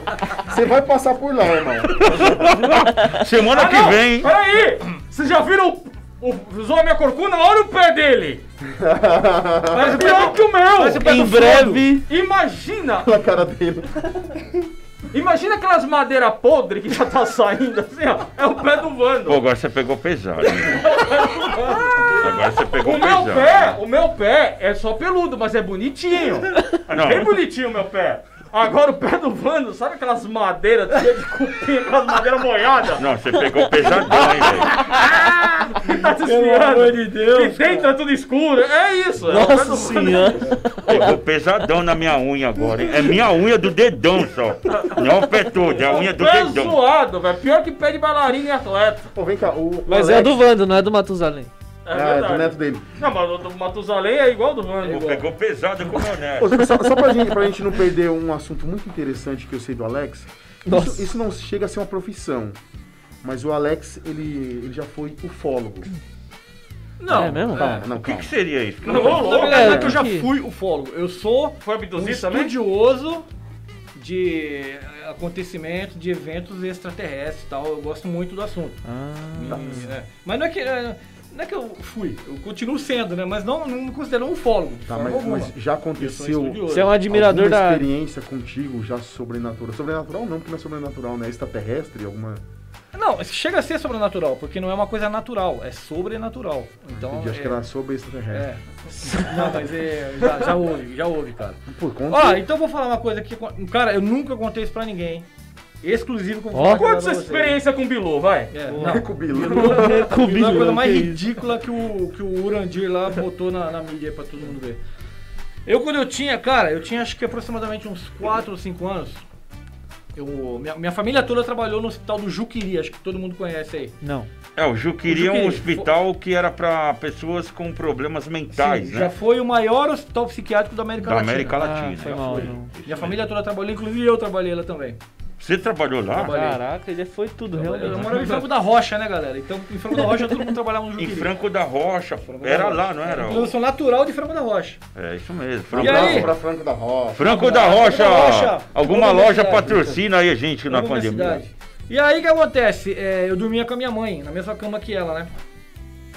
Você vai passar por lá, irmão. Semana Ah, que não, vem. Peraí! Vocês já viram o, o Zoa Minha Corcunda? Olha o pé dele! Parece (laughs) pior que o meu! Em breve. Imagina! Olha a cara dele. Imagina aquelas madeiras podres que já tá saindo assim, ó. É o pé do Vando. Pô, agora você pegou pesado. hein? (laughs) Agora você pegou O meu pesado. pé, o meu pé é só peludo, mas é bonitinho. (laughs) Não. Bem bonitinho o meu pé. Agora o pé do Vando, sabe aquelas madeiras cheias de (laughs) cupim, aquelas madeiras molhadas? Não, você pegou pesadão, hein, velho? (laughs) Tá desfiando. amor de Deus, E dentro é tudo escuro. É isso. é o pé Nossa do Vando. senhora. Pegou pesadão na minha unha agora, hein? É minha unha do dedão só. Não é o pé todo, é a unha do Pé dedão. zoado, velho. Pior que pé de bailarina e atleta. Pô, vem cá, o. Mas é Alex- do Vando, não é do Matusalém. É É, do neto dele. Não, mas o do Matusalém é igual do Vando. Pô, Pegou pesado com o meu neto. Pô, só, só pra, gente, pra gente não perder um assunto muito interessante que eu sei do Alex, isso, isso não chega a ser uma profissão. Mas o Alex, ele, ele já foi ufólogo. Não. É mesmo? Calma, não, O que, que seria isso? Não, verdade, não é que eu É, já fui ufólogo. Eu sou Foi um abduzido também? estudioso de acontecimentos, de eventos extraterrestres e tal. Eu gosto muito do assunto. Ah, E, é, Mas não é que. é, Não é que eu fui, eu continuo sendo, né? Mas não, não me considero um ufólogo. Tá, mas, alguma. mas já aconteceu você é um admirador alguma da. experiência contigo já sobrenatural? Sobrenatural não, porque não é sobrenatural, né? Extraterrestre, alguma... Não, chega a ser sobrenatural, porque não é uma coisa natural, é sobrenatural. Então. Entendi, acho é, que era sobre extraterrestre. é. Não, mas é, já, já houve, já houve, cara. Pô, conta. Ó, então eu vou falar uma coisa que. Cara, eu nunca contei isso pra ninguém. Exclusivo com Ó. Conta essa experiência com o Bilu, vai. É, Não. Com o Bilu. Com o Bilu (laughs) é a coisa Bilu, mais ridícula que o, que o Urandir lá botou na, na mídia aí pra todo mundo ver. Eu, quando eu tinha, cara, eu tinha acho que aproximadamente uns 4 ou 5 anos. Eu, minha, minha família toda trabalhou no hospital do Juquiri, acho que todo mundo conhece aí. Não. É, o Juquiri é um hospital que era pra pessoas com problemas mentais, Sim, né? Já foi o maior hospital psiquiátrico da América Da Latina. América Ah, Latina. foi mal, foi. não. Minha família toda trabalhou, inclusive eu trabalhei lá também. Você trabalhou lá? Trabalhei. Caraca, ele foi tudo, Eu, realmente. morava em Franco da Rocha, né, galera? Então, em Franco da Rocha todo mundo trabalhava no Em. Franco da Rocha. Franco da Era Rocha. lá, não era? Eu sou natural de Franco da Rocha. É isso mesmo. Franco, E aí? pra Franco da Rocha. Franco da Franco Rocha. da Rocha. Alguma loja patrocina aí a gente na pandemia. cidade. E aí o que acontece? É, eu dormia com a minha mãe, na mesma cama que ela, né?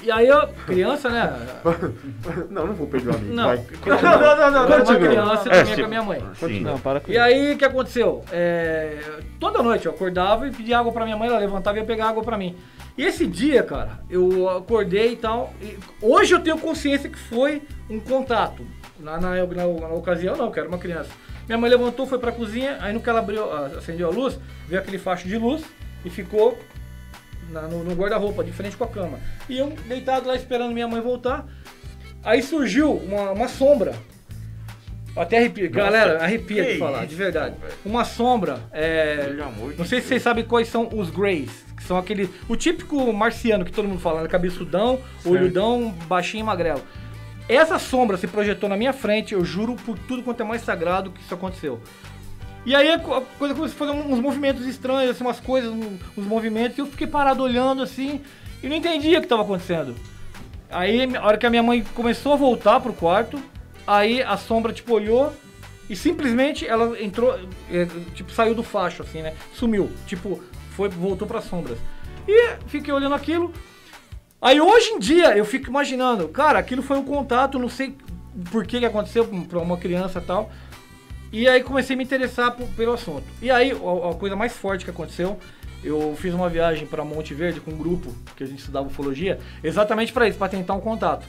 E aí eu, criança, né? (laughs) Não, não vou perder o amigo. Não, vai. (laughs) não, não, não, não, eu era uma criança, eu É, sim. com a minha mãe. Sim. Não, para com E aí o que aconteceu? É, toda noite eu acordava e pedia água pra minha mãe, ela levantava e ia pegar água pra mim. E esse dia, cara, eu acordei e tal. e hoje eu tenho consciência que foi um contato. Na, na, na- na ocasião, não, que era uma criança. Minha mãe levantou, foi pra cozinha, aí no que ela abriu, acendeu a luz, veio aquele facho de luz e ficou na- no, no guarda-roupa, de frente com a cama. E eu deitado lá esperando minha mãe voltar. Aí surgiu uma, uma sombra. Até arrepia. Galera, arrepia de falar, isso, de verdade. Uma sombra. É, não sei se vocês sabem quais são os Greys. Que são aquele. O típico marciano que todo mundo fala, né? Cabeçudão, olhudão, baixinho e magrelo. Essa sombra se projetou na minha frente, eu juro por tudo quanto é mais sagrado que isso aconteceu. E aí a co- a coisa começou a fazer uns movimentos estranhos, assim, umas coisas, uns movimentos, e eu fiquei parado olhando assim, e não entendia o que estava acontecendo. Aí, a hora que a minha mãe começou a voltar pro quarto, aí a sombra, tipo, olhou e simplesmente ela entrou, é, tipo, saiu do facho, assim, né? Sumiu. Tipo, foi, voltou pras sombras. E fiquei olhando aquilo. Aí hoje em dia eu fico imaginando, cara, aquilo foi um contato, não sei por que, que aconteceu pra uma criança tal. E aí comecei a me interessar po- pelo assunto. E aí, a, a coisa mais forte que aconteceu, eu fiz uma viagem para Monte Verde com um grupo que a gente estudava ufologia, exatamente para isso, para tentar um contato.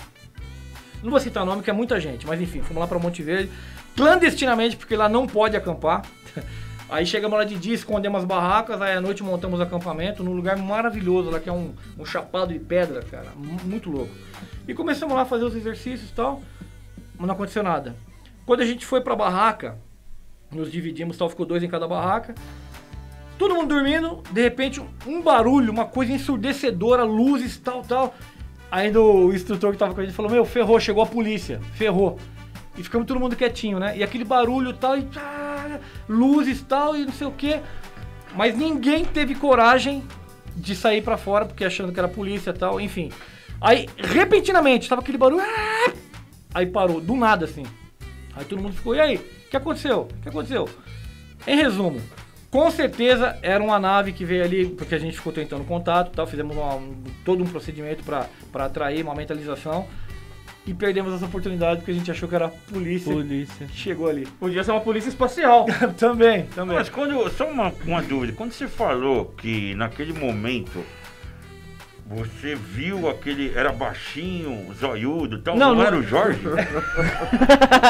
Não vou citar nome, que é muita gente, mas enfim, fomos lá para Monte Verde, clandestinamente, porque lá não pode acampar. (laughs) Aí chegamos lá de dia, escondemos as barracas, aí à noite montamos acampamento num lugar maravilhoso lá, que é um, um chapado de pedra, cara, mu- muito louco. E começamos lá a fazer os exercícios e tal, mas não aconteceu nada. Quando a gente foi pra barraca, nos dividimos, tal, ficou dois em cada barraca. Todo mundo dormindo, de repente um, barulho, uma coisa ensurdecedora, luzes, tal, tal. Ainda o instrutor que tava com a gente falou: Meu, ferrou, chegou a polícia, ferrou. E ficamos todo mundo quietinho, né? E aquele barulho tal, e ah, luzes tal, e não sei o que. Mas ninguém teve coragem de sair pra fora, porque achando que era polícia tal, enfim. Aí, repentinamente, tava aquele barulho. ah, Aí parou, do nada assim. Aí todo mundo ficou, e aí? O que aconteceu? O que aconteceu? Em resumo, com certeza era uma nave que veio ali, porque a gente ficou tentando contato, tal, fizemos uma- um- todo um procedimento para atrair uma mentalização e perdemos essa oportunidade porque a gente achou que era a polícia Polícia. que chegou ali. Podia ser uma polícia espacial. (laughs) também, também. Mas quando. Só uma, uma dúvida. Quando você falou que naquele momento você viu aquele. Era baixinho, zoiudo e tal. Não, Não, não- era o Jorge? (laughs)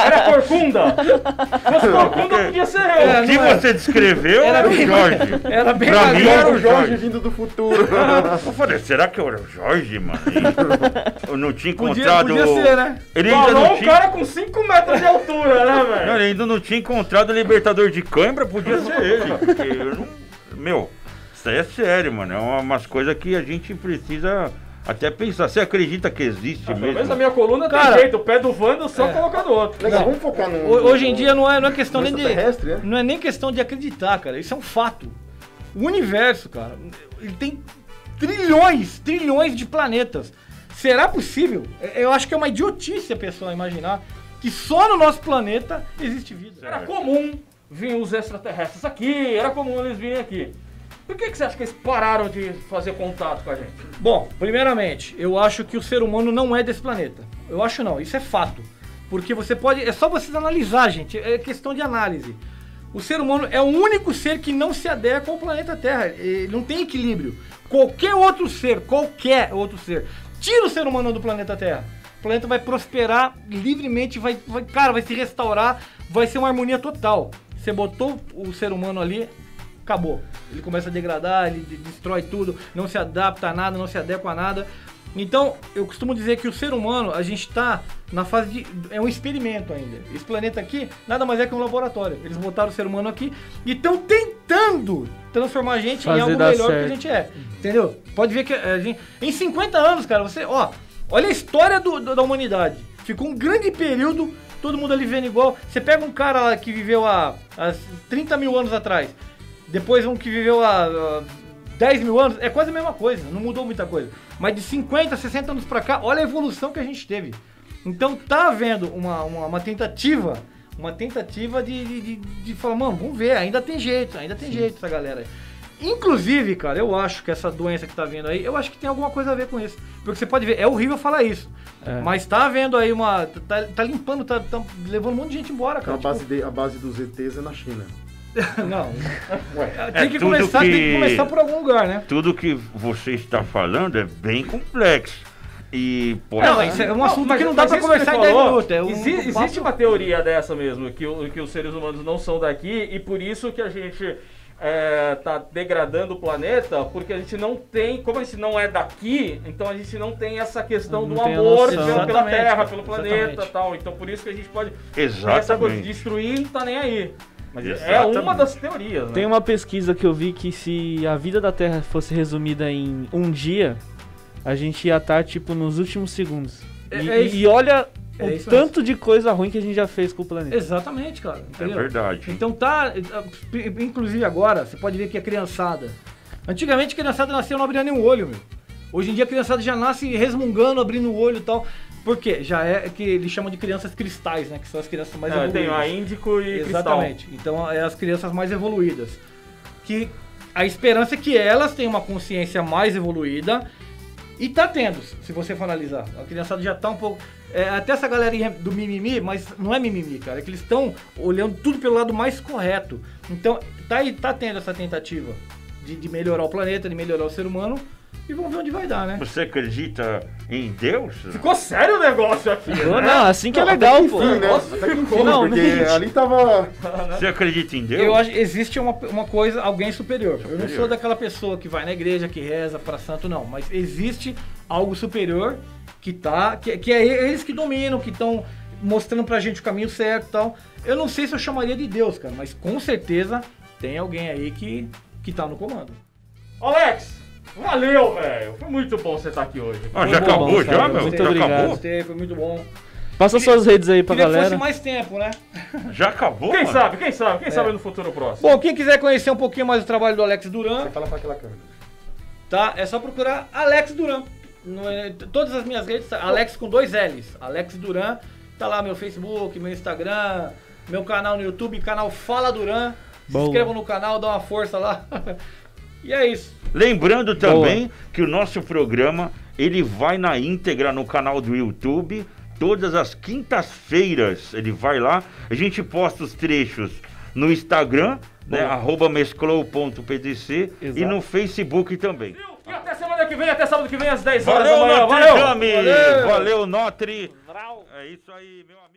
Era corcunda. Se fosse corcunda, podia ser eu. O que não é. você descreveu Era era, o Jorge. Era bem Pra mim era o Jorge Jorge. vindo do futuro. (laughs) Eu falei, será que era o Jorge, mano? Eu não tinha Podia, encontrado. podia ser, né? Ele ainda Falou não um tinha. cara com 5 metros de altura, né, Não, velho? ele ainda não tinha encontrado o libertador de cãibra, podia ser ele. Porque eu não. Meu, isso aí é sério, mano. É uma- umas coisas que a gente precisa até pensar. Você acredita que existe Pelo menos mesmo? na minha coluna Cara, tem jeito. O pé do Vando só é. colocar no outro. Legal, vamos focar no. Ho- Hoje em dia não é, não é questão nem de. Extraterrestre, né? Não é nem questão de acreditar, cara. Isso é um fato. O universo, cara, ele tem trilhões, trilhões de planetas. Será possível? É- Eu acho que é uma idiotice a pessoa imaginar que só no nosso planeta existe vida. Era comum vir os extraterrestres aqui, era comum eles virem aqui. Por que, que você acha que eles pararam de fazer contato com a gente? Bom, primeiramente, eu acho que o ser humano não é desse planeta. Eu acho não, isso é fato. Porque você pode. É só vocês analisar, gente. É questão de análise. O ser humano é o único ser que não se adequa ao planeta Terra. Ele não tem equilíbrio. Qualquer outro ser, qualquer outro ser, tira o ser humano do planeta Terra. O planeta vai prosperar livremente, vai, vai, cara, vai se restaurar, vai ser uma harmonia total. Você botou o ser humano ali, acabou. Ele começa a degradar, ele de- destrói tudo, não se adapta a nada, não se adequa a nada. Então, eu costumo dizer que o ser humano, a gente está na fase de. É um experimento ainda. Esse planeta aqui nada mais é que um laboratório. Eles botaram o ser humano aqui e estão tentando transformar a gente em Fazer algo dar melhor certo. que a gente é. Entendeu? Pode ver que a gente. Em 50 anos, cara, você. Ó, olha a história do- do- da humanidade. Ficou um grande período, todo mundo ali vivendo igual. Você pega um cara lá que viveu há, há 30 mil anos atrás. Depois um que viveu há, há 10 mil anos, é quase a mesma coisa, não mudou muita coisa. Mas de 50, 60 anos pra cá, olha a evolução que a gente teve. Então tá havendo uma, uma, uma tentativa, uma tentativa de, de, de, de falar, mano, vamos ver, ainda tem jeito, ainda tem jeito essa galera. Inclusive, cara, eu acho que essa doença que tá vindo aí, eu acho que tem alguma coisa a ver com isso. Porque você pode ver, é horrível falar isso. É. Mas tá havendo aí uma. Tá, tá limpando, tá, tá levando um monte de gente embora, Então, cara. a, base de- a base dos ETs é na China. (laughs) Não. Ué, Tem que, tudo começar, tem que- que começar por algum lugar, né? Tudo que você está falando é bem complexo. E pode. Não, isso é um assunto mas- que não dá isso conversar que em você 10 falou, minutos. É um, exi- um existe uma teoria dessa mesmo, que, o- que os seres humanos não são daqui e por isso que a gente é, tá degradando o planeta, porque a gente não tem, como a gente não é daqui, então a gente não tem essa questão Não do amor pela, pela Exatamente, Terra, pelo planeta exatamente. tal. Então por isso que a gente pode essa coisa de Exatamente. destruir não tá nem aí. Mas é uma das teorias, né? Tem uma pesquisa que eu vi que se a vida da Terra fosse resumida em um dia, a gente ia estar, tipo, nos últimos segundos. É- e, é e olha É o tanto de coisa ruim que a gente já fez com o planeta. Exatamente, cara. É Entendeu? verdade. Então tá. Inclusive agora, você pode ver que a criançada. Antigamente a criançada nascia não abria nenhum olho, meu. Hoje em dia a criançada já nasce resmungando, abrindo o olho e tal. Por quê? Já é que eles chamam de crianças cristais, né? Que são as crianças mais É, tem evoluídas. a Índico e Exatamente. Então é as crianças mais evoluídas. Que a esperança é que elas tenham uma consciência mais evoluída e tá tendo, se você for analisar. A criançada já tá um pouco. é, até essa galerinha do mimimi, mas não é mimimi, cara. É que eles estão olhando tudo pelo lado mais correto. Então tá, tá tendo essa tentativa de, de melhorar o planeta, de melhorar o ser humano. E vamos ver onde vai dar, né? Você acredita em Deus? Ficou sério o negócio aqui, Não, né? não, assim que é legal, pô. Enfim, né? Nossa, Até que enfim, Não, porque não. ali tava. Você acredita em Deus? Eu acho que existe uma, uma coisa, alguém superior. Eu não Superior. sou daquela pessoa que vai na igreja, que reza pra santo, não. Mas existe algo superior que tá. Que, que é eles que dominam, que estão mostrando pra gente o caminho certo e tal. Eu não sei se eu chamaria de Deus, cara, mas com certeza tem alguém aí que, que tá no comando. Alex, valeu, velho. Foi muito bom você estar aqui hoje. Ah, já bom, acabou, cara. já, meu? Muito já obrigado. acabou? Gostei, foi muito bom. Passa suas redes aí pra Queria que fosse galera. mais tempo, né? Já acabou? Quem mano? sabe, quem sabe, quem sabe no futuro próximo. Bom, quem quiser conhecer um pouquinho mais do trabalho do Alex Duran, Você fala pra aquela câmera. tá? É só procurar Alex Duran. Eh, todas as minhas redes, tá? Alex com dois L's. Alex Duran. Tá lá meu Facebook, meu Instagram, meu canal no YouTube, canal Fala Duran. Se inscrevam no canal, dá uma força lá. (laughs) e é isso. Lembrando também que o nosso programa ele vai na íntegra no canal do YouTube. Todas as quintas-feiras ele vai lá. A gente posta os trechos no Instagram, né, Boa. arroba mesclou.pdc e no Facebook também. E até semana que vem, até sábado que vem, às 10 horas Valeu, da manhã. Notre Valeu! Dame! Valeu! Valeu, Notre! É isso aí, meu amigo.